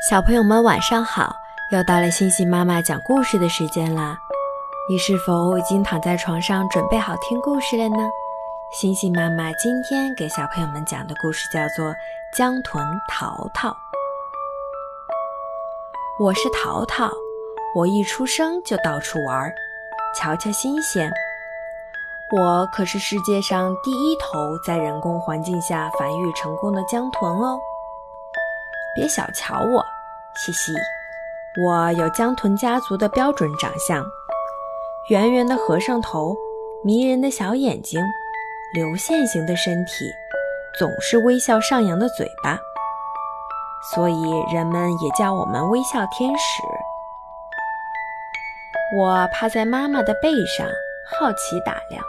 小朋友们晚上好，又到了星星妈妈讲故事的时间啦。你是否已经躺在床上准备好听故事了呢？星星妈妈今天给小朋友们讲的故事叫做《江豚淘淘》。我是淘淘，我一出生就到处玩，瞧瞧新鲜。我可是世界上第一头在人工环境下繁育成功的江豚哦。别小瞧我，嘻嘻，我有江豚家族的标准长相：圆圆的和尚头，迷人的小眼睛，流线型的身体，总是微笑上扬的嘴巴，所以人们也叫我们微笑天使。我趴在妈妈的背上，好奇打量，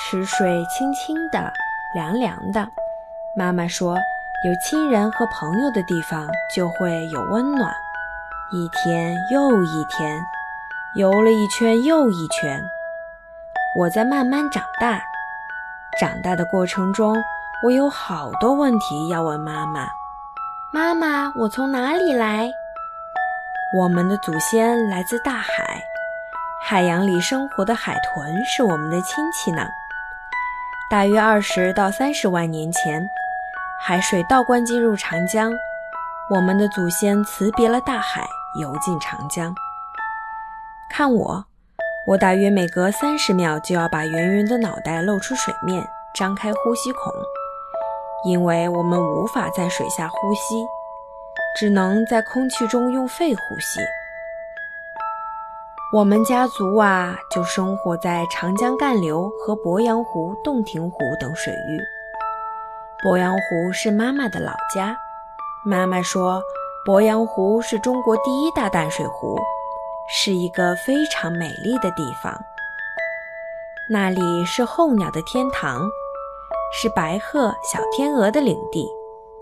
池水清清的，凉凉的。妈妈说。有亲人和朋友的地方就会有温暖。一天又一天，游了一圈又一圈，我在慢慢长大。长大的过程中，我有好多问题要问妈妈。妈妈，我从哪里来？我们的祖先来自大海，海洋里生活的海豚是我们的亲戚呢。大约二十到三十万年前。海水倒灌进入长江，我们的祖先辞别了大海，游进长江。看我，我大约每隔三十秒就要把圆圆的脑袋露出水面，张开呼吸孔，因为我们无法在水下呼吸，只能在空气中用肺呼吸。我们家族啊，就生活在长江干流和鄱阳湖、洞庭湖等水域。鄱阳湖是妈妈的老家。妈妈说，鄱阳湖是中国第一大淡水湖，是一个非常美丽的地方。那里是候鸟的天堂，是白鹤、小天鹅的领地，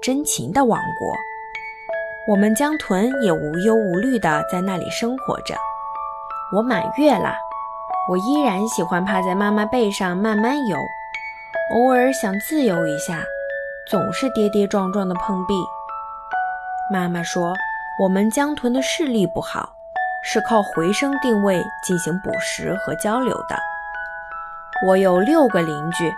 真情的王国。我们江豚也无忧无虑地在那里生活着。我满月了，我依然喜欢趴在妈妈背上慢慢游，偶尔想自由一下。总是跌跌撞撞的碰壁。妈妈说，我们江豚的视力不好，是靠回声定位进行捕食和交流的。我有六个邻居，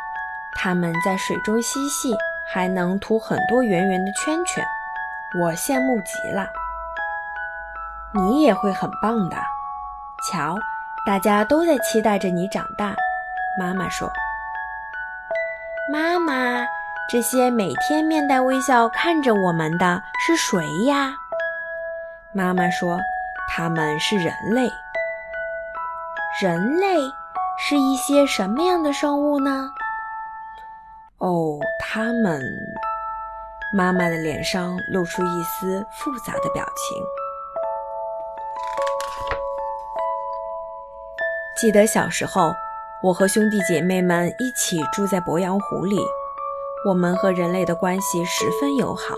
他们在水中嬉戏，还能涂很多圆圆的圈圈，我羡慕极了。你也会很棒的，瞧，大家都在期待着你长大。妈妈说：“妈妈。”这些每天面带微笑看着我们的是谁呀？妈妈说，他们是人类。人类是一些什么样的生物呢？哦，他们……妈妈的脸上露出一丝复杂的表情。记得小时候，我和兄弟姐妹们一起住在鄱阳湖里。我们和人类的关系十分友好。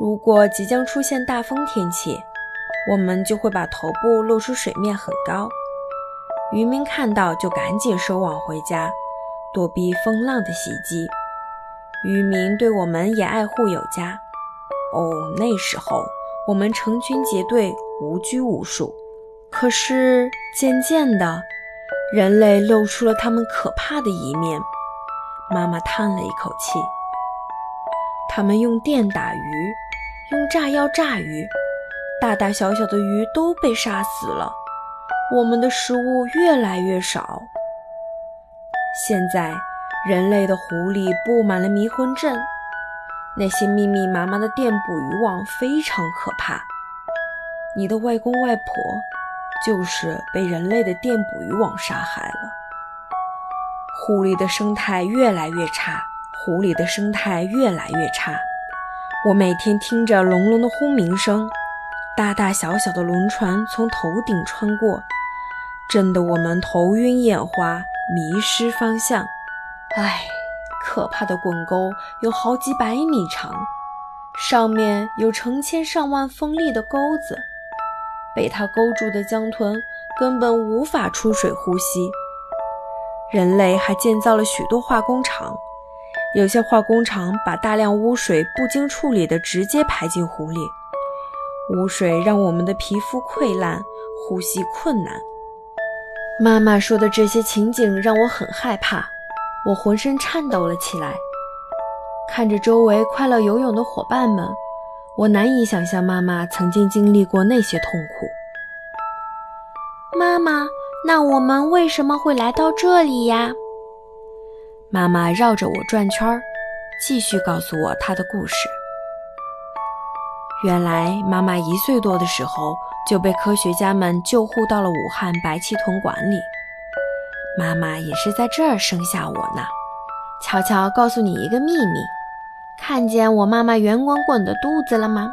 如果即将出现大风天气，我们就会把头部露出水面很高，渔民看到就赶紧收网回家，躲避风浪的袭击。渔民对我们也爱护有加。哦，那时候我们成群结队，无拘无束。可是渐渐的，人类露出了他们可怕的一面。妈妈叹了一口气。他们用电打鱼，用炸药炸鱼，大大小小的鱼都被杀死了。我们的食物越来越少。现在，人类的湖里布满了迷魂阵，那些密密麻麻的电捕鱼网非常可怕。你的外公外婆就是被人类的电捕鱼网杀害了。湖里的生态越来越差，湖里的生态越来越差。我每天听着隆隆的轰鸣声，大大小小的轮船从头顶穿过，震得我们头晕眼花，迷失方向。唉，可怕的滚沟有好几百米长，上面有成千上万锋利的钩子，被它勾住的江豚根本无法出水呼吸。人类还建造了许多化工厂，有些化工厂把大量污水不经处理的直接排进湖里，污水让我们的皮肤溃烂，呼吸困难。妈妈说的这些情景让我很害怕，我浑身颤抖了起来。看着周围快乐游泳的伙伴们，我难以想象妈妈曾经经历过那些痛苦。妈妈，那我们为什么会来到这里呀？妈妈绕着我转圈儿，继续告诉我她的故事。原来，妈妈一岁多的时候就被科学家们救护到了武汉白旗屯馆里。妈妈也是在这儿生下我呢。悄悄告诉你一个秘密。看见我妈妈圆滚滚的肚子了吗？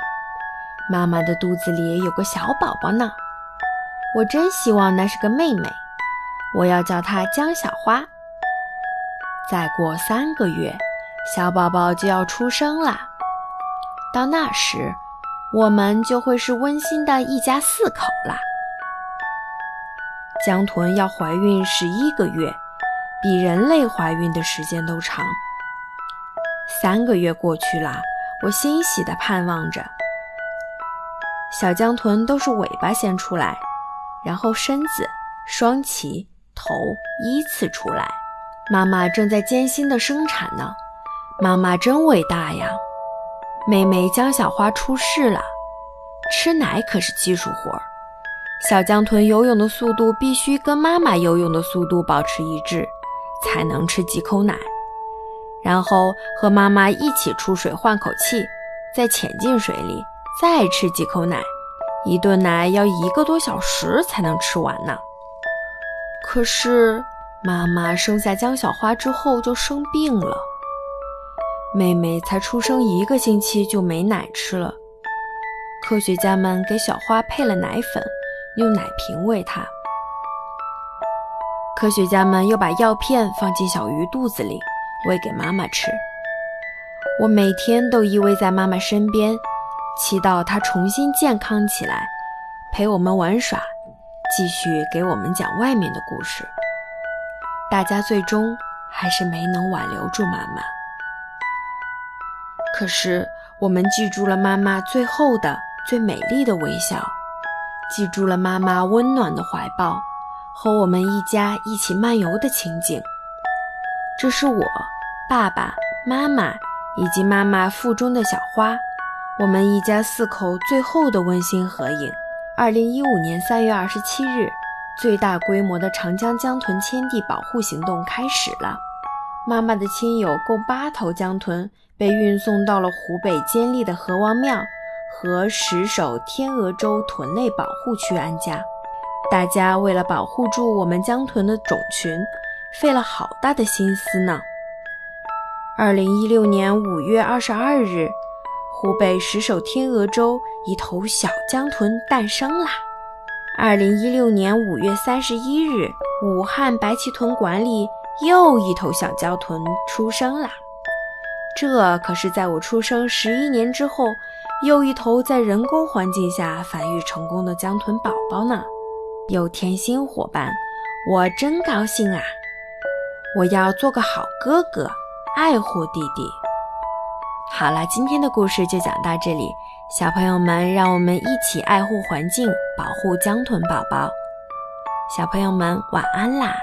妈妈的肚子里有个小宝宝呢。我真希望那是个妹妹。我要叫她江小花。再过三个月，小宝宝就要出生了。到那时，我们就会是温馨的一家四口了。江豚要怀孕十一个月，比人类怀孕的时间都长。三个月过去了，我欣喜地盼望着。小江豚都是尾巴先出来，然后身子、双鳍、头依次出来。妈妈正在艰辛的生产呢，妈妈真伟大呀！妹妹江小花出世了，吃奶可是技术活儿。小江豚游泳的速度必须跟妈妈游泳的速度保持一致，才能吃几口奶。然后和妈妈一起出水换口气，再潜进水里，再吃几口奶。一顿奶要一个多小时才能吃完呢。可是妈妈生下江小花之后就生病了，妹妹才出生一个星期就没奶吃了。科学家们给小花配了奶粉，用奶瓶喂她。科学家们又把药片放进小鱼肚子里。喂给妈妈吃。我每天都依偎在妈妈身边，祈祷她重新健康起来，陪我们玩耍，继续给我们讲外面的故事。大家最终还是没能挽留住妈妈。可是我们记住了妈妈最后的最美丽的微笑，记住了妈妈温暖的怀抱和我们一家一起漫游的情景。这是我、爸爸妈妈以及妈妈腹中的小花，我们一家四口最后的温馨合影。二零一五年三月二十七日，最大规模的长江江豚迁地保护行动开始了。妈妈的亲友共八头江豚被运送到了湖北监利的河王庙和石首天鹅洲豚类保护区安家。大家为了保护住我们江豚的种群。费了好大的心思呢。二零一六年五月二十二日，湖北石首天鹅洲一头小江豚诞生啦。二零一六年五月三十一日，武汉白鳍豚馆里又一头小江豚出生啦。这可是在我出生十一年之后，又一头在人工环境下繁育成功的江豚宝宝呢。有甜心伙伴，我真高兴啊！我要做个好哥哥，爱护弟弟。好了，今天的故事就讲到这里，小朋友们，让我们一起爱护环境，保护江豚宝宝。小朋友们，晚安啦！